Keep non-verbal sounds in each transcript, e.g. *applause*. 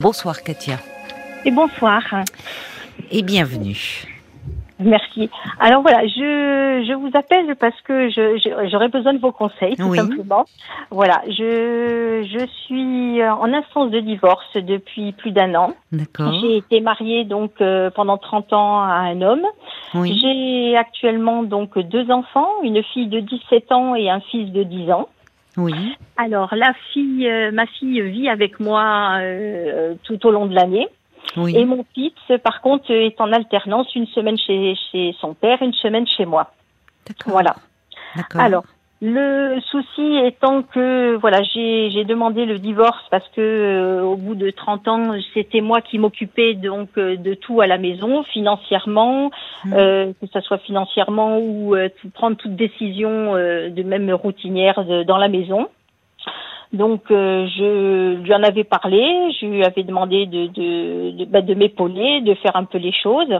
Bonsoir Katia. Et bonsoir. Et bienvenue. Merci. Alors voilà, je, je vous appelle parce que j'aurais besoin de vos conseils, tout simplement. Voilà, je, je suis en instance de divorce depuis plus d'un an. D'accord. J'ai été mariée donc euh, pendant 30 ans à un homme. Oui. J'ai actuellement donc deux enfants, une fille de 17 ans et un fils de 10 ans. Oui. Alors la fille, euh, ma fille vit avec moi euh, tout au long de l'année. Oui. Et mon fils, par contre, est en alternance, une semaine chez, chez son père, une semaine chez moi. Voilà. Alors, le souci étant que voilà, j'ai j'ai demandé le divorce parce que euh, au bout de 30 ans, c'était moi qui m'occupais donc euh, de tout à la maison, financièrement, Mhm. euh, que ce soit financièrement ou euh, prendre toute décision euh, de même routinière de- dans la maison. Donc euh, je lui en avais parlé, je lui avais demandé de de de, bah, de m'épauler, de faire un peu les choses.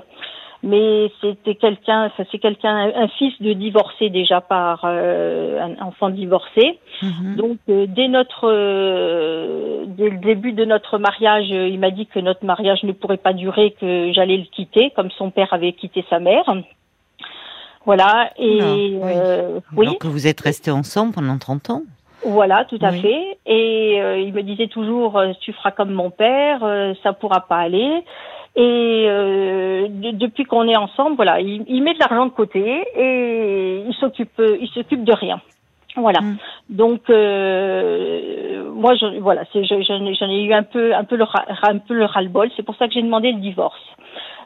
Mais c'était quelqu'un, enfin, c'est quelqu'un, un fils de divorcé déjà par euh, un enfant divorcé. Mhm. Donc euh, dès notre, euh, dès le début de notre mariage, euh, il m'a dit que notre mariage ne pourrait pas durer, que j'allais le quitter, comme son père avait quitté sa mère. Voilà. Et oui. euh, oui. Alors que vous êtes restés ensemble pendant 30 ans Voilà, tout à Oui. fait. Et euh, il me disait toujours, tu feras comme mon père, euh, ça pourra pas aller. Et euh, de- depuis qu'on est ensemble, voilà, il, il met de l'argent de côté et il s'occupe, il s'occupe de rien. Voilà. Mm. Donc euh, moi, je, voilà, c'est, je- j'en ai, j'en ai eu un peu, un peu le, un peu le ras-le-bol. C'est pour ça que j'ai demandé le divorce.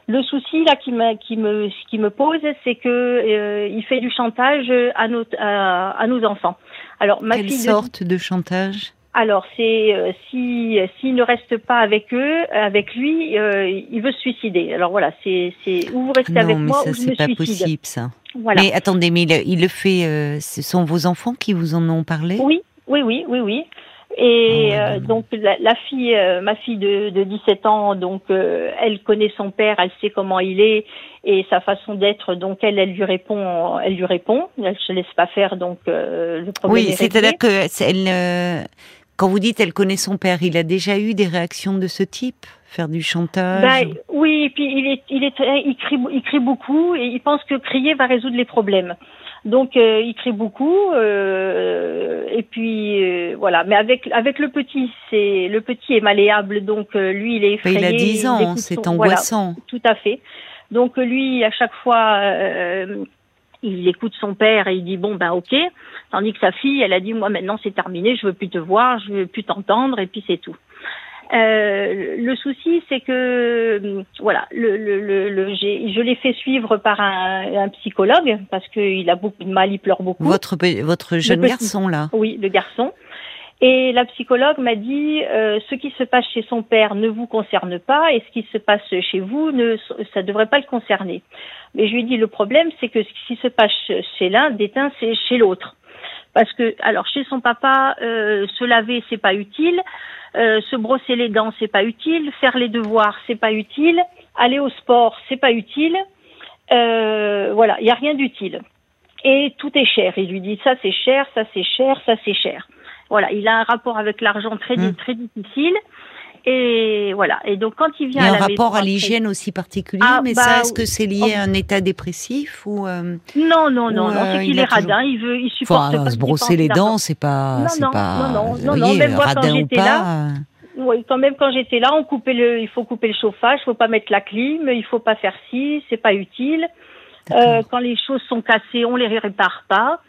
Le souci là qui me, qui me, qui me pose, c'est que euh, il fait du chantage à nos, à, à nos enfants. Alors ma Quelle fille de sorte de chantage? Alors, c'est euh, si s'il ne reste pas avec eux, avec lui, euh, il veut se suicider. Alors voilà, c'est ou vous restez Non, avec mais moi ça ou je c'est me pas suicide. possible ça. Voilà. Mais attendez, mais il, il le fait. euh, ce sont vos enfants qui vous en ont parlé? Oui, oui, oui, oui, oui. Et Ah donc la, la fille, ma fille de, de 17 ans, donc elle connaît son père, elle sait comment il est et sa façon d'être. Donc elle, elle lui répond, elle lui répond. Elle se laisse pas faire. Donc euh, le problème Oui, est c'est-à-dire que elle, euh, quand vous dites elle connaît son père, il a déjà eu des réactions de ce type, faire du chantage? Ben, oui, et puis il est, il est, il crie, il crie beaucoup et il pense que crier va résoudre les problèmes. Donc euh, il crie beaucoup euh, et puis euh, voilà. Mais avec avec le petit, c'est le petit est malléable, donc euh, lui il est effrayé. il a 10 ans, c'est voilà, angoissant. tout à fait. Donc lui à chaque fois. Euh, il écoute son père et il dit bon ben ok, tandis que sa fille elle a dit moi maintenant c'est terminé, je veux plus te voir, je veux plus t'entendre et puis c'est tout. Euh, le souci, c'est que hum, voilà, le, le, le, le- j'ai- je l'ai fait suivre par un, un psychologue parce qu'il a beaucoup de mal, il pleure beaucoup. Votre votre jeune petit. garçon là. Oui, le garçon. Et la psychologue m'a dit euh, ce qui se passe chez son père ne vous concerne pas et ce qui se passe chez vous ne ça devrait pas le concerner. Mais je lui ai dit le problème c'est que ce qui se passe chez l'un déteint c'est chez l'autre. Parce que alors chez son papa euh, se laver c'est pas utile, euh, se brosser les dents c'est pas utile, faire les devoirs c'est pas utile, aller au sport c'est pas utile. Euh, voilà, il y a rien d'utile. Et tout est cher. Il lui dit ça c'est cher, ça c'est cher, ça c'est cher. Voilà, il a un rapport avec l'argent très Mm. très difficile. Et voilà. Et donc quand il Il y vient a à un la rapport maison à l'hygiène aussi particulier, Ah, mais bah, ça, est-ce que c'est lié oh. à un état dépressif ou euh, Non, non, non, non, euh, c'est qu'il il est toujours- radin, il veut, il supporte Enfin, pas se brosser les dents, c'est pas, Non, non, pas, non, non, vous non, voyez, même moi, quand j'étais là, euh, Oui, quand même quand j'étais là, on coupait le, il faut couper le chauffage, faut pas mettre la clim, il faut pas faire ci, c'est pas utile. Euh, quand les choses sont cassées, on les répare pas.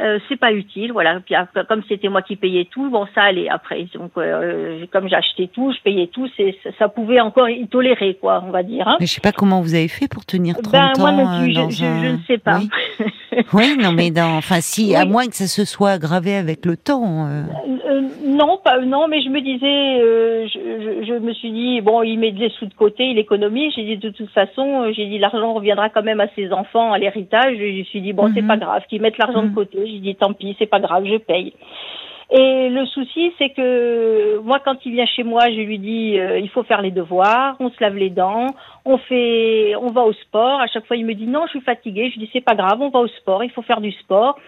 Euh, c'est pas utile, voilà. Puis après, comme c'était moi qui payais tout, bon ça allait après. Donc euh, comme j'achetais tout, je payais tout, c'est ça, pouvait encore y tolérer quoi, on va dire. Hein. Mais je sais pas comment vous avez fait pour tenir 30 Ben moi ans non plus, euh, je, dans je, un- je ne sais pas. Oui. *laughs* Oui, non, mais dans, enfin, si, Oui. à moins que ça se soit aggravé avec le temps. euh, Euh, non, pas non, mais je me disais, euh, je, je, je me suis dit bon, il met des sous de côté, il économise. J'ai dit de toute façon, euh, j'ai dit l'argent reviendra quand même à ses enfants à l'héritage. Je me suis dit bon, c'est Mhm. pas grave, qu'ils mettent l'argent Mhm. de côté. J'ai dit tant pis, c'est pas grave, je paye. Et le souci, c'est que moi, quand il vient chez moi, je lui dis euh, il faut faire les devoirs, on se lave les dents, on fait, on va au sport. À chaque fois, il me dit non, je suis fatiguée. Je dis c'est pas grave, on va au sport, il faut faire du sport.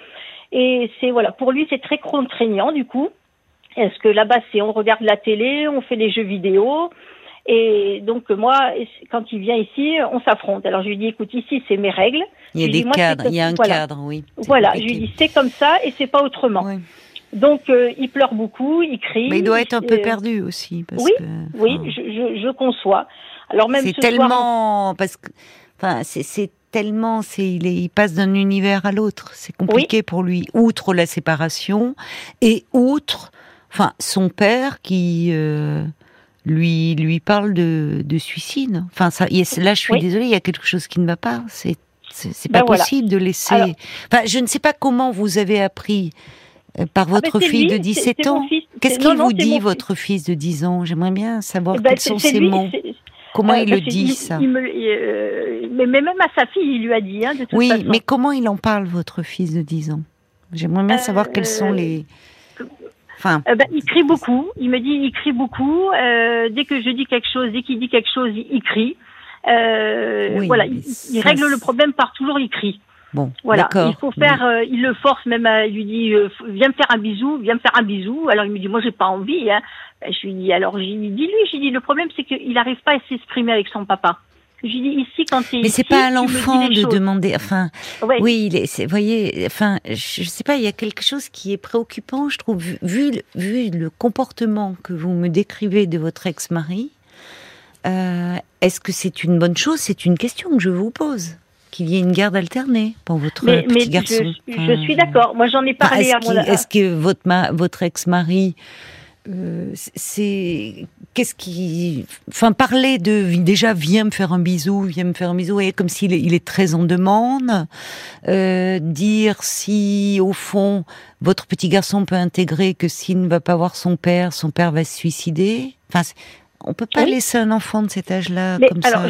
Et c'est voilà, pour lui, c'est très contraignant du coup. Est-ce que là-bas, c'est on regarde la télé, on fait des jeux vidéo et donc moi, quand il vient ici, on s'affronte. Alors je lui dis, écoute, ici c'est mes règles. Il y a des cadres, il y a un cadre, oui. Voilà, je lui dis, c'est comme ça et c'est pas autrement. Donc euh, il pleure beaucoup, il crie. Mais il doit être un peu perdu aussi. Parce oui, oui, je, je, je, conçois. Alors même c'est tellement parce que, enfin, c'est tellement, c'est il, il, passe d'un univers à l'autre. C'est compliqué pour lui. Outre la séparation et outre, enfin, son père qui. Euh, lui lui parle de, de suicide. Enfin, ça, là, je suis désolée, il y a quelque chose qui ne va pas. C'est c'est pas ben possible de laisser. enfin, je ne sais pas comment vous avez appris euh, par ah, votre fille de 17 ans. Qu'est-ce qu'il vous dit, votre fils de 10 ans? J'aimerais bien savoir eh ben, quels sont ses mots. Comment euh, il le dit, ça? euh, mais, même à sa fille, il lui a dit. Hein, de toute oui, mais comment il en parle, votre fils de 10 ans? J'aimerais bien savoir quels sont les... Enfin... Ben, il crie beaucoup. Il me dit, il crie beaucoup. dès que je dis quelque chose, dès qu'il dit quelque chose, il, crie. voilà, il, règle le problème par toujours il crie. Bon, voilà. Il faut faire. Euh, il le force même. À, il lui dit euh, viens me faire un bisou, viens me faire un bisou. Alors il me dit moi j'ai pas envie. Hein. Ben, je lui dis alors j'ai dit lui. J'ai dit le problème c'est qu'il n'arrive pas à s'exprimer avec son papa. Je dis ici quand. Mais c'est pas à l'enfant de demander. Enfin, oui, il est. voyez, enfin, je, sais pas. Il y a quelque chose qui est préoccupant, je trouve, vu vu le comportement que vous me décrivez de votre ex-mari. Euh, Est-ce que c'est une bonne chose? C'est une question que je vous pose qu'il y ait une garde alternée pour votre petit garçon. Je, suis d'accord. Moi, j'en ai parlé à mon. Est-ce que votre votre ex-mari euh, c'est qu'est-ce qui enfin parler de déjà viens me faire un bisou viens me faire un bisou et comme s'il est, il est très en demande euh, dire si au fond votre petit garçon peut intégrer que s'il ne va pas voir son père son père va se suicider. Enfin on peut pas laisser un enfant de cet âge-là comme ça.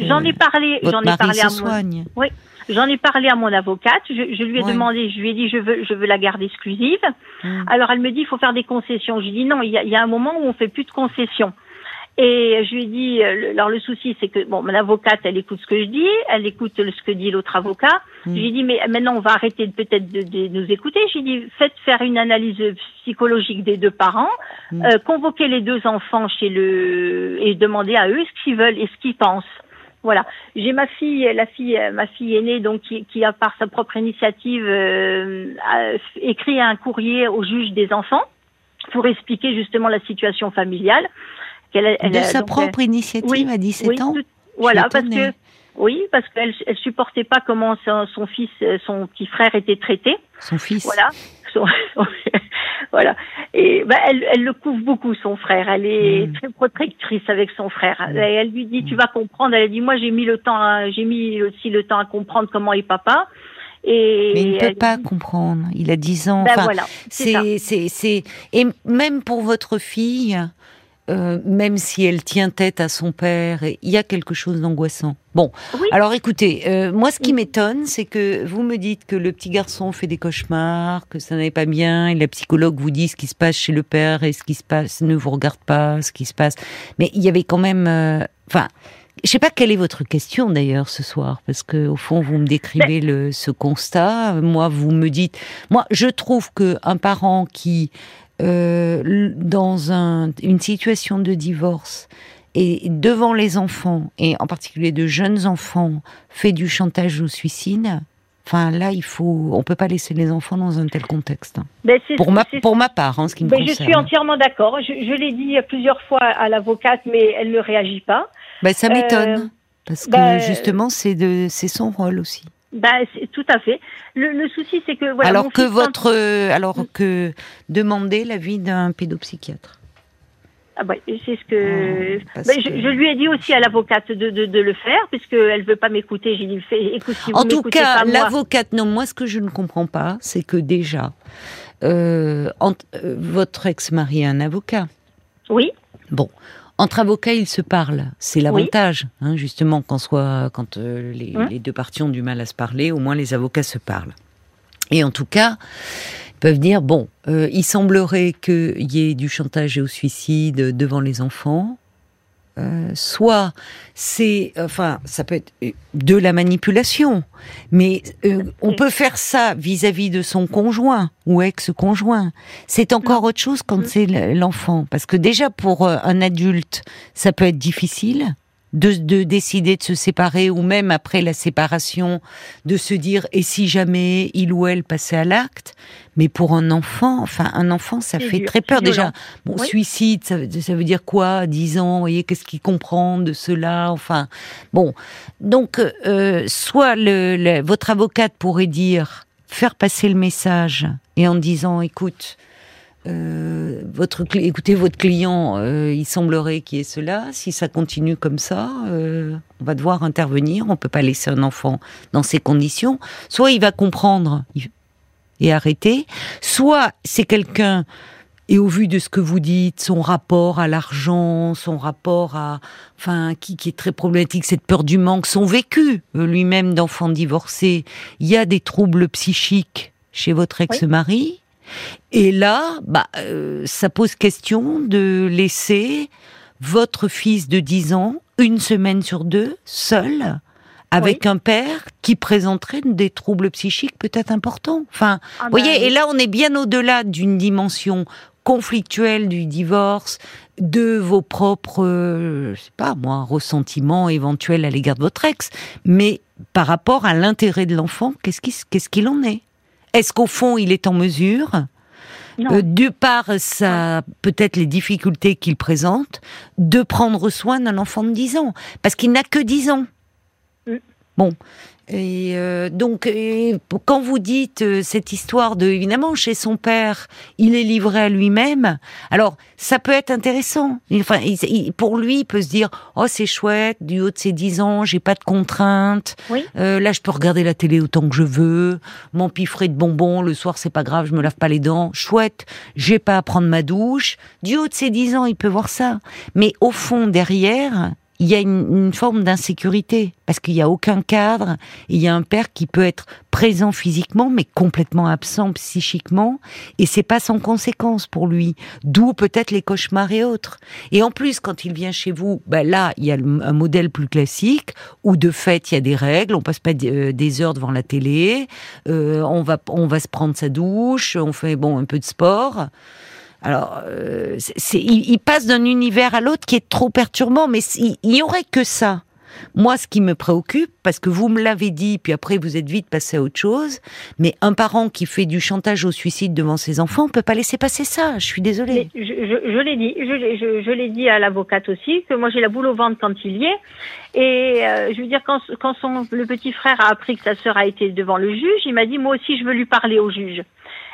J'en ai parlé, j'en ai parlé à mon. Oui, j'en ai parlé à mon avocate. Je, lui ai demandé, je lui ai dit, je veux, je veux la garde exclusive. Hmm. Alors elle me dit, il faut faire des concessions. Je lui dis non, il y y a un moment où on fait plus de concessions. Et je lui ai dit, euh, alors le souci, c'est que bon, mon avocate, elle écoute ce que je dis, elle écoute ce que dit l'autre avocat. Mm. Je lui ai dit, mais maintenant, on va arrêter peut-être de, nous écouter. J'ai dit, faites faire une analyse psychologique des deux parents, mm. euh, convoquez les deux enfants chez le et demandez à eux ce qu'ils veulent et ce qu'ils pensent. Voilà. J'ai ma fille, la fille, ma fille aînée, donc qui, qui a par sa propre initiative euh, écrit un courrier au juge des enfants pour expliquer justement la situation familiale de sa propre initiative à 17 ans Voilà, parce que oui, parce qu'elle elle supportait pas comment son, fils, son petit frère était traité. Son fils. Voilà. *laughs* voilà. Et ben, elle, elle le couvre beaucoup, son frère. Elle est hmm. très protectrice avec son frère. Hmm. elle lui dit, tu hmm. vas comprendre. Elle dit, moi, j'ai mis le temps, j'ai mis aussi le temps à comprendre comment est papa. Et Mais il ne peut pas comprendre. Il a 10 ans. Ben enfin, voilà, c'est, c'est, et même pour votre fille, euh, même si elle tient tête à son père, il y a quelque chose d'angoissant. Bon, alors écoutez, euh, moi ce qui m'étonne, c'est que vous me dites que le petit garçon fait des cauchemars, que ça n'est pas bien, et la psychologue vous dit ce qui se passe chez le père et ce qui se passe ne vous regarde pas, ce qui se passe. Mais il y avait quand même, euh, enfin. je sais pas quelle est votre question d'ailleurs ce soir, parce que au fond vous me décrivez le, ce constat. Moi, vous me dites, moi, je trouve que un parent qui euh, dans une situation de divorce et devant les enfants, et en particulier de jeunes enfants, fait du chantage au suicide, Enfin, là, il faut, on peut pas laisser les enfants dans un tel contexte. Ben, pour ma, pour ma part, en hein, ce qui me concerne. Je suis entièrement d'accord. Je, l'ai dit plusieurs fois à l'avocate, mais elle ne réagit pas. Ben, ça m'étonne, euh, parce que ben, justement, c'est de, c'est son rôle aussi. Bah, tout à fait. Le, souci, c'est que voilà. Alors que votre, alors que demander l'avis d'un pédopsychiatre. Ah bah, c'est ce que, ah, bah, je, lui ai dit aussi à l'avocate de, de, de, le faire puisqu'elle veut pas m'écouter. J'ai dit. Écoute, si vous en tout cas, l'avocate, non. Moi, ce que je ne comprends pas, c'est que déjà, euh, euh votre ex-mari est un avocat. Oui. Bon, entre avocats, ils se parlent. C'est l'avantage, hein, justement, quand, soit, quand euh, les, deux parties ont du mal à se parler, au moins les avocats se parlent. Et en tout cas, ils peuvent dire bon, euh, il semblerait qu'il y ait du chantage et au suicide devant les enfants. Euh, soit c'est, enfin, ça peut être de la manipulation, mais euh, on peut faire ça vis-à-vis de son conjoint ou ex-conjoint. C'est encore autre chose quand c'est l'enfant, parce que déjà pour euh, un adulte, ça peut être difficile de, décider de se séparer ou même après la séparation de se dire et si jamais il ou elle passait à l'acte? Mais pour un enfant enfin un enfant ça fait très peur. Déjà bon suicide ça, veut dire quoi? Dix ans vous voyez qu'est-ce qu'il comprend de cela? Enfin bon. Donc euh, soit le, votre avocate pourrait dire faire passer le message et en disant écoute euh, votre écoutez votre client, euh, il semblerait qu'il y ait cela. Si ça continue comme ça, euh, on va devoir intervenir. On peut pas laisser un enfant dans ces conditions. Soit il va comprendre et arrêter, soit c'est quelqu'un et au vu de ce que vous dites, son rapport à l'argent, son rapport à, enfin, qui, qui, est très problématique, cette peur du manque, son vécu lui-même d'enfant divorcé, il y a des troubles psychiques chez votre ex-mari. Et là, bah, euh, ça pose question de laisser votre fils de 10 ans une semaine sur deux seul avec un père qui présenterait des troubles psychiques peut-être importants. Enfin, ah vous voyez, et là on est bien au-delà d'une dimension conflictuelle du divorce, de vos propres, je sais pas moi, ressentiments éventuels à l'égard de votre ex, mais par rapport à l'intérêt de l'enfant, qu'est-ce qu'il en est? Est-ce qu'au fond il est en mesure? Euh, de par sa peut-être les difficultés qu'il présente, de prendre soin d'un enfant de 10 ans, parce qu'il n'a que 10 ans. Mm. Bon, et euh, donc, quand vous dites euh, cette histoire de, évidemment, chez son père, il est livré à lui-même. Alors, ça peut être intéressant. Enfin, pour lui, il peut se dire, oh, c'est chouette, du haut de ses 10 ans, j'ai pas de contraintes. Euh, là, je peux regarder la télé autant que je veux. Mon piffret de bonbons, le soir, c'est pas grave, je me lave pas les dents. Chouette, j'ai pas à prendre ma douche. Du haut de ses 10 ans, il peut voir ça. Mais au fond, derrière, il y a une, forme d'insécurité parce qu'il n'y a aucun cadre. Il y a un père qui peut être présent physiquement mais complètement absent psychiquement et c'est pas sans conséquence pour lui. D'où peut-être les cauchemars et autres. Et en plus, quand il vient chez vous, ben là, il y a un modèle plus classique où de fait il y a des règles. On passe pas euh, des heures devant la télé. Euh, on va on va se prendre sa douche. On fait bon un peu de sport. Alors, euh, il, passe d'un univers à l'autre qui est trop perturbant, mais il n'y aurait que ça. Moi, ce qui me préoccupe, parce que vous me l'avez dit, puis après vous êtes vite passé à autre chose, mais un parent qui fait du chantage au suicide devant ses enfants, on peut pas laisser passer ça. Je suis désolée. je, l'ai dit, je, l'ai dit à l'avocate aussi que moi j'ai la boule au ventre quand il y est. Et euh, je veux dire quand, son, le petit frère a appris que sa sœur a été devant le juge, il m'a dit moi aussi je veux lui parler au juge.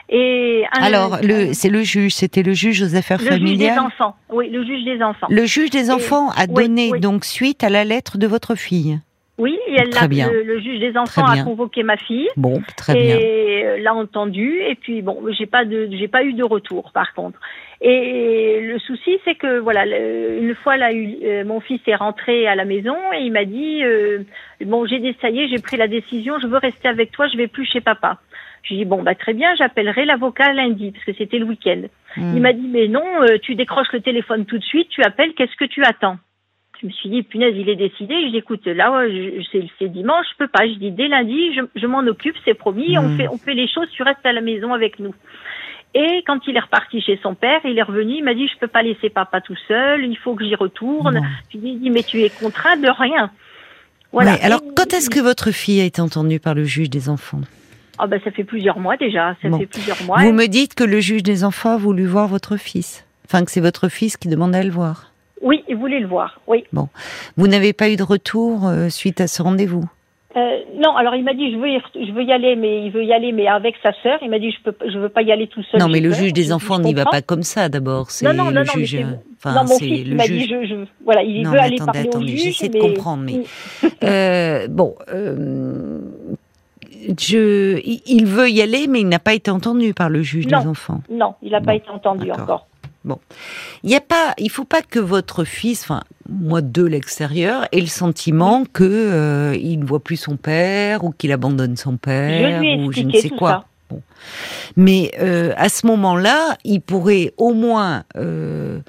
Et Alors, le, c'est le juge, c'était le juge aux affaires familiales. Le juge des enfants, oui, le juge des enfants. Le juge des enfants a donné donc suite à la lettre de votre fille. Oui, elle très bien. Le, juge des enfants a convoqué ma fille. Bon, très bien. Et euh, l'a entendu. Et puis bon, j'ai pas de, j'ai pas eu de retour par contre. Et le souci, c'est que voilà, une fois là, euh, mon fils est rentré à la maison et il m'a dit euh, bon, j'ai ça y est, j'ai pris la décision, je veux rester avec toi, je vais plus chez papa. J'ai dit bon bah très bien, j'appellerai l'avocat lundi parce que c'était le week-end. Hmm. Il m'a dit mais non, euh, tu décroches le téléphone tout de suite, tu appelles, qu'est-ce que tu attends? Je me suis dit punaise, il est décidé. Je dis écoute là, c'est dimanche, je peux pas. Je dis dès lundi, je, m'en occupe, c'est promis, on hmm. fait on fait les choses, tu restes à la maison avec nous. Et quand il est reparti chez son père, il est revenu, il m'a dit je peux pas laisser papa tout seul, il faut que j'y retourne. Je lui ai dit mais tu es contraint de rien. Voilà. alors quand est-ce que votre fille a été entendue par le juge des enfants? Ah ben, ça fait plusieurs mois déjà. Ça fait plusieurs mois. Vous me dites que le juge des enfants a voulu voir votre fils. Enfin, que c'est votre fils qui demandait à le voir. Oui, il voulait le voir. Oui. Bon, vous n'avez pas eu de retour euh, suite à ce rendez-vous? Euh, non, alors il m'a dit je veux y, je veux y aller, mais il veut y aller, mais avec sa sœur. Il m'a dit je peux je veux pas y aller tout seul. Non, mais le juge des enfants n'y va pas comme ça d'abord. C'est non, non, le juge. Enfin, non, mon fils, il m'a dit je, je, voilà, il veut aller parler attendez, au juge. J'essaie de comprendre, mais *laughs* euh, bon. Euh, je, il veut y aller, mais il n'a pas été entendu par le juge des enfants. Non, il n'a pas été entendu encore. Bon, il y a pas, il faut pas que votre fils, enfin moi de l'extérieur, ait le sentiment que euh, il ne voit plus son père ou qu'il abandonne son père ou je ne sais quoi. Bon. Mais euh, à ce moment-là, il pourrait au moins euh,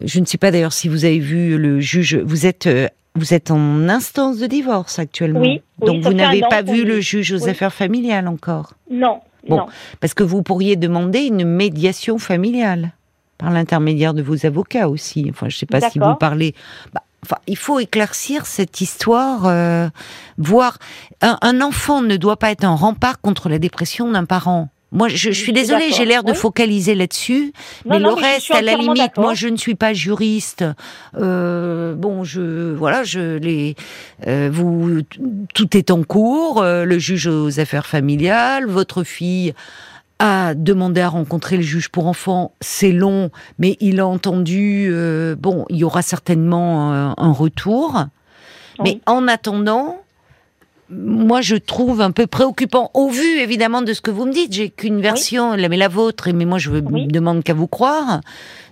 Je ne sais pas d'ailleurs si vous avez vu le juge. Vous êtes vous êtes en instance de divorce actuellement. Oui. Donc vous n'avez pas vu le juge aux affaires familiales encore. Non. Bon, parce que vous pourriez demander une médiation familiale par l'intermédiaire de vos avocats aussi. Enfin, je ne sais pas si vous parlez. Bah, enfin, il faut éclaircir cette histoire, euh, voir un, enfant ne doit pas être un rempart contre la dépression d'un parent. Moi, je, suis désolée, j'ai l'air de focaliser là-dessus, mais le reste, à la limite, moi, je ne suis pas juriste. Euh, bon, je, voilà, je les, euh, vous, tout est en cours. Euh, le juge aux affaires familiales, votre fille a demandé à rencontrer le juge pour enfants. C'est long, mais il a entendu. Bon, il y aura certainement un, un retour. Mais en attendant, moi, je trouve un peu préoccupant, au vu évidemment de ce que vous me dites. J'ai qu'une version, mais la vôtre, mais moi, je ne demande qu'à vous croire.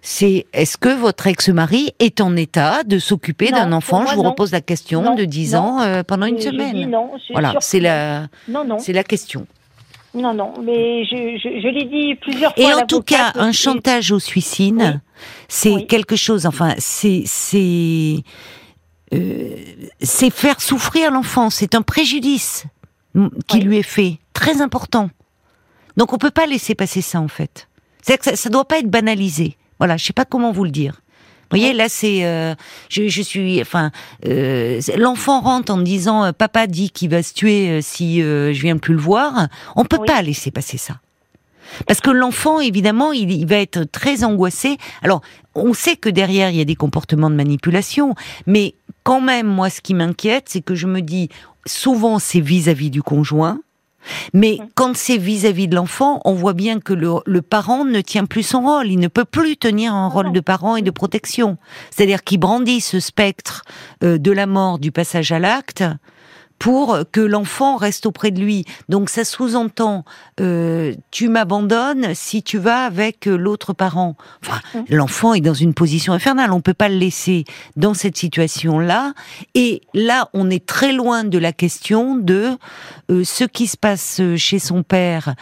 C'est est-ce que votre ex-mari est en état de s'occuper d'un enfant? Je vous repose la question de 10 ans euh, pendant une semaine. non, voilà, c'est la, c'est la question. Non, non, mais je, je, l'ai dit plusieurs fois. Et en tout cas, un chantage au suicide, c'est quelque chose. Enfin, c'est c'est euh, c'est faire souffrir l'enfant, c'est un préjudice qui lui est fait, très important. Donc on peut pas laisser passer ça en fait. C'est que ça, ne doit pas être banalisé. Voilà, je sais pas comment vous le dire. Vous voyez, là, c'est, euh, je, je, suis, enfin, euh, l'enfant rentre en disant, papa dit qu'il va se tuer si je viens plus le voir. On peut pas laisser passer ça. Parce que l'enfant, évidemment, il, va être très angoissé. Alors, on sait que derrière, il y a des comportements de manipulation, mais quand même, moi, ce qui m'inquiète, c'est que je me dis, souvent, c'est vis-à-vis du conjoint, mais quand c'est vis-à-vis de l'enfant, on voit bien que le, parent ne tient plus son rôle. Il ne peut plus tenir un rôle de parent et de protection. C'est-à-dire qu'il brandit ce spectre euh, de la mort, du passage à l'acte, pour que l'enfant reste auprès de lui. Donc ça sous-entend euh, tu m'abandonnes si tu vas avec euh, l'autre parent. Enfin, mmh. l'enfant est dans une position infernale. On peut pas le laisser dans cette situation-là. Et là, on est très loin de la question de euh, ce qui se passe chez son père.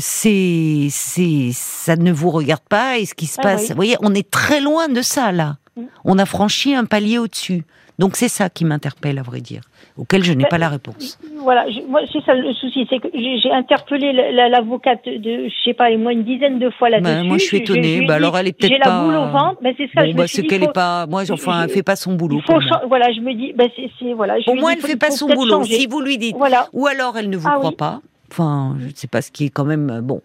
c'est, c'est, ça ne vous regarde pas. Et ce qui se ah passe, vous voyez, on est très loin de ça là. Mmh. On a franchi un palier au-dessus. Donc c'est ça qui m'interpelle, à vrai dire, auquel je n'ai pas la réponse. Voilà, moi c'est ça le souci, c'est que j'ai interpellé l'avocate de, je sais pas, moi une dizaine de fois là-dessus. Ben, moi je suis étonnée. bah, alors elle est peut-être pas. J'ai la boule au ventre, mais c'est ça. Bon, bah, c'est qu'elle est pas. Moi, enfin, elle fait pas son boulot. voilà, je me dis, bah, c'est voilà. Au moins, elle fait pas son boulot. Si vous lui dites, voilà. ou alors elle ne vous ah croit pas. Enfin, je ne sais pas ce qui est quand même bon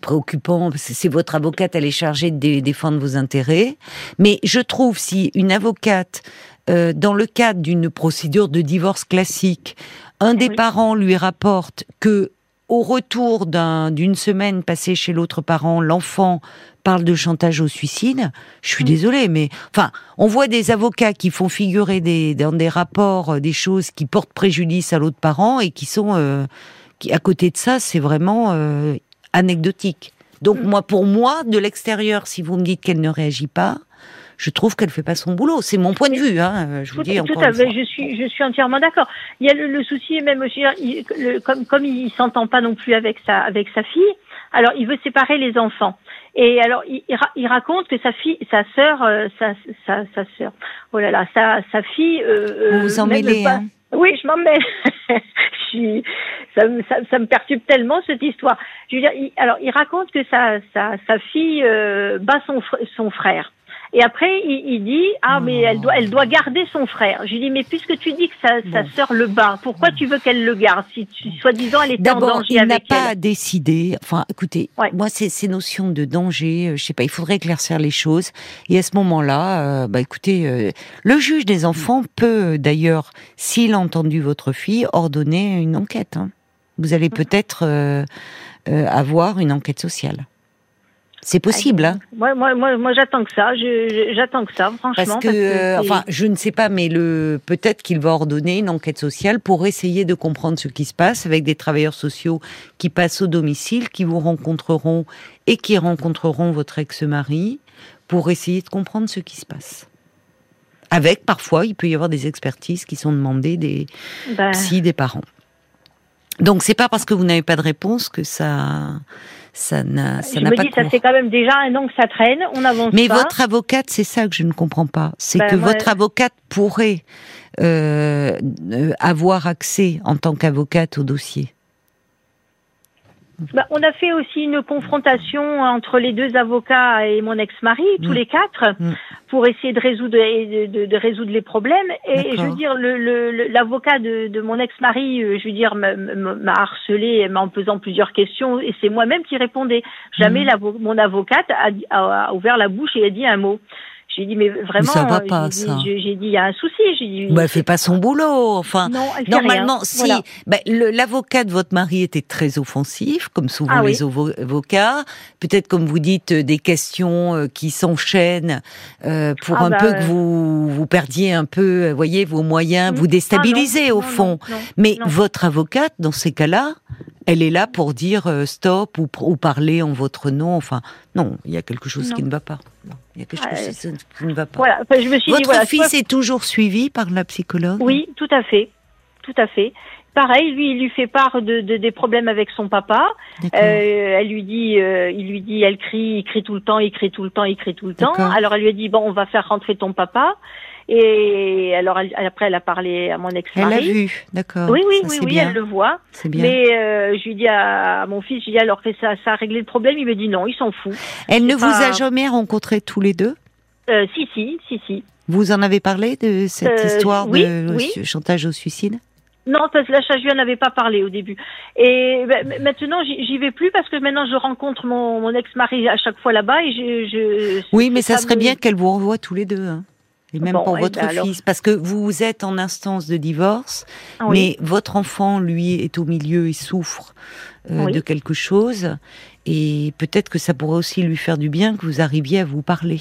préoccupant. C'est votre avocate, elle est chargée de défendre vos intérêts. Mais je trouve si une avocate euh, dans le cadre d'une procédure de divorce classique, un des parents lui rapporte que au retour d'une semaine passée chez l'autre parent, l'enfant parle de chantage au suicide, je suis désolée, mais enfin, on voit des avocats qui font figurer des, dans des rapports euh, des choses qui portent préjudice à l'autre parent et qui sont, euh, qui, à côté de ça, c'est vraiment anecdotique. Donc moi, pour moi, de l'extérieur, si vous me dites qu'elle ne réagit pas, je trouve qu'elle fait pas son boulot. C'est mon point de vue, hein, je vous dis encore tout Je suis, je suis entièrement d'accord. Il y a le, souci même aussi, comme comme il s'entend pas non plus avec sa avec sa fille, alors il veut séparer les enfants. Et alors il, il raconte que sa fille, sa sœur, euh, sa, sa sa sœur, oh là là, sa sa fille. Euh, vous vous en mêlez, hein oui, je m'en mêle. *laughs* ça, me, ça, me perturbe tellement cette histoire. Je il, alors il raconte que sa, sa, fille euh, bat son frère. Et après, il, dit ah mais elle doit elle doit garder son frère. Je lui dis mais puisque tu dis que sa, sa sœur le bat, pourquoi tu veux qu'elle le garde si soi-disant elle est en danger avec elle il n'a pas décidé. Enfin, écoutez, moi c'est ces notions de danger, euh, je sais pas, il faudrait éclaircir les choses. Et à ce moment-là, euh, bah écoutez, euh, le juge des enfants peut d'ailleurs, s'il a entendu votre fille, ordonner une enquête. Hein. Vous allez mmh. peut-être avoir une enquête sociale. C'est possible, hein Moi, moi, moi, j'attends que ça. J'attends que ça, franchement. Parce que, enfin, je ne sais pas, mais le peut-être qu'il va ordonner une enquête sociale pour essayer de comprendre ce qui se passe avec des travailleurs sociaux qui passent au domicile, qui vous rencontreront et qui rencontreront votre ex-mari pour essayer de comprendre ce qui se passe. Avec parfois, il peut y avoir des expertises qui sont demandées des ben... psy, des parents. Donc c'est pas parce que vous n'avez pas de réponse que ça ça n'a ça n'a pas dis, ça fait quand même déjà un an que ça traîne, on avance Mais votre avocate, c'est ça que je ne comprends pas, c'est ben, que votre avocate pourrait euh, avoir accès en tant qu'avocate au dossier. Bah, on a fait aussi une confrontation entre les deux avocats et mon ex-mari, tous mm. les quatre, mm. pour essayer de résoudre, de, de, résoudre les problèmes. Et je veux dire, l'avocat le, de, de, mon ex-mari, euh, je veux dire, m'a harcelé en posant plusieurs questions, et c'est moi-même qui répondais. Jamais mm. mon avocate a, a, ouvert la bouche et a dit un mot. J'ai dit, mais vraiment. ça va pas, ça. J'ai dit, il y a un souci. Dit. Bah, elle fait pas son boulot. Enfin, non, normalement, si. Bah, L'avocat de votre mari était très offensif, comme souvent ah les avocats. Peut-être, comme vous dites, des questions euh, qui s'enchaînent euh, pour ah un bah, peu que vous vous perdiez un peu, voyez, vos moyens, vous ah déstabilisez au fond. mais votre avocate, dans ces cas-là, elle est là pour dire euh, stop ou, ou, parler en votre nom. Enfin, non, il y a quelque chose qui ne va pas. il y a quelque chose qui ne va pas. Voilà. je me suis votre fils est toujours suivi par la psychologue? Oui, tout à fait. Tout à fait. Pareil, lui, il lui fait part de, des problèmes avec son papa. Euh, elle lui dit, euh, il lui dit, elle crie, il crie tout le temps, il crie tout le temps, il crie tout le temps. Alors elle lui a dit, bon, on va faire rentrer ton papa. Et alors après, elle a parlé à mon ex-mari. Elle l'a vu, d'accord. Oui, oui, oui, oui, elle le voit. C'est bien. Mais euh, je lui dis à, mon fils, je lui dis alors que ça, ça a réglé le problème? Il me dit non, il s'en fout. Elle ne vous a jamais rencontré tous les deux? Euh, Si, si, si, si. Vous en avez parlé de cette euh, histoire de chantage au suicide? Non, parce que là, je lui en avais pas parlé au début. Et ben, maintenant, j'y vais plus parce que maintenant, je rencontre mon, ex-mari à chaque fois là-bas et je. je oui, mais ça serait bien qu'elle vous revoie tous les deux. Hein. Et même pour votre ben fils, parce que vous êtes en instance de divorce, ah mais votre enfant, lui, est au milieu et souffre euh, de quelque chose, et peut-être que ça pourrait aussi lui faire du bien que vous arriviez à vous parler.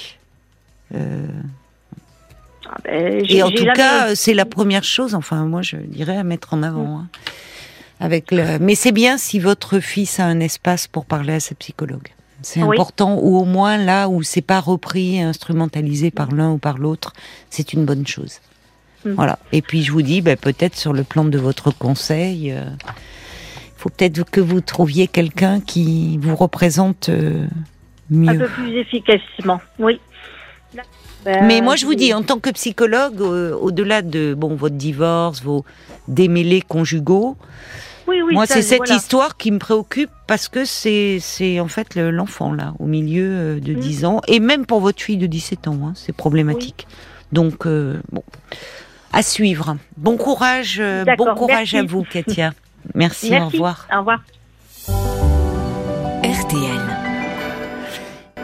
Euh... Ah ben, et en tout cas, c'est la première chose, enfin moi je dirais à mettre en avant. Hein, avec le... Mais c'est bien si votre fils a un espace pour parler à sa psychologue. C'est important, ou au moins là où c'est pas repris, instrumentalisé par l'un ou par l'autre, c'est une bonne chose. Mm. Voilà. Et puis je vous dis, ben, peut-être sur le plan de votre conseil, il euh, faut peut-être que vous trouviez quelqu'un qui vous représente euh, mieux. Un peu plus efficacement, oui. Mais moi, je vous dis, en tant que psychologue, au-delà de bon votre divorce, vos démêlés conjugaux, moi, c'est cette histoire qui me préoccupe parce que c'est, c'est en fait l'enfant, là, au milieu euh, de 10 mm. ans. Et même pour votre fille de 17 ans, hein, c'est problématique. Donc, euh, bon, à suivre. Bon courage, euh, bon courage à vous, Katia. Merci, *laughs* merci, au revoir. Au revoir.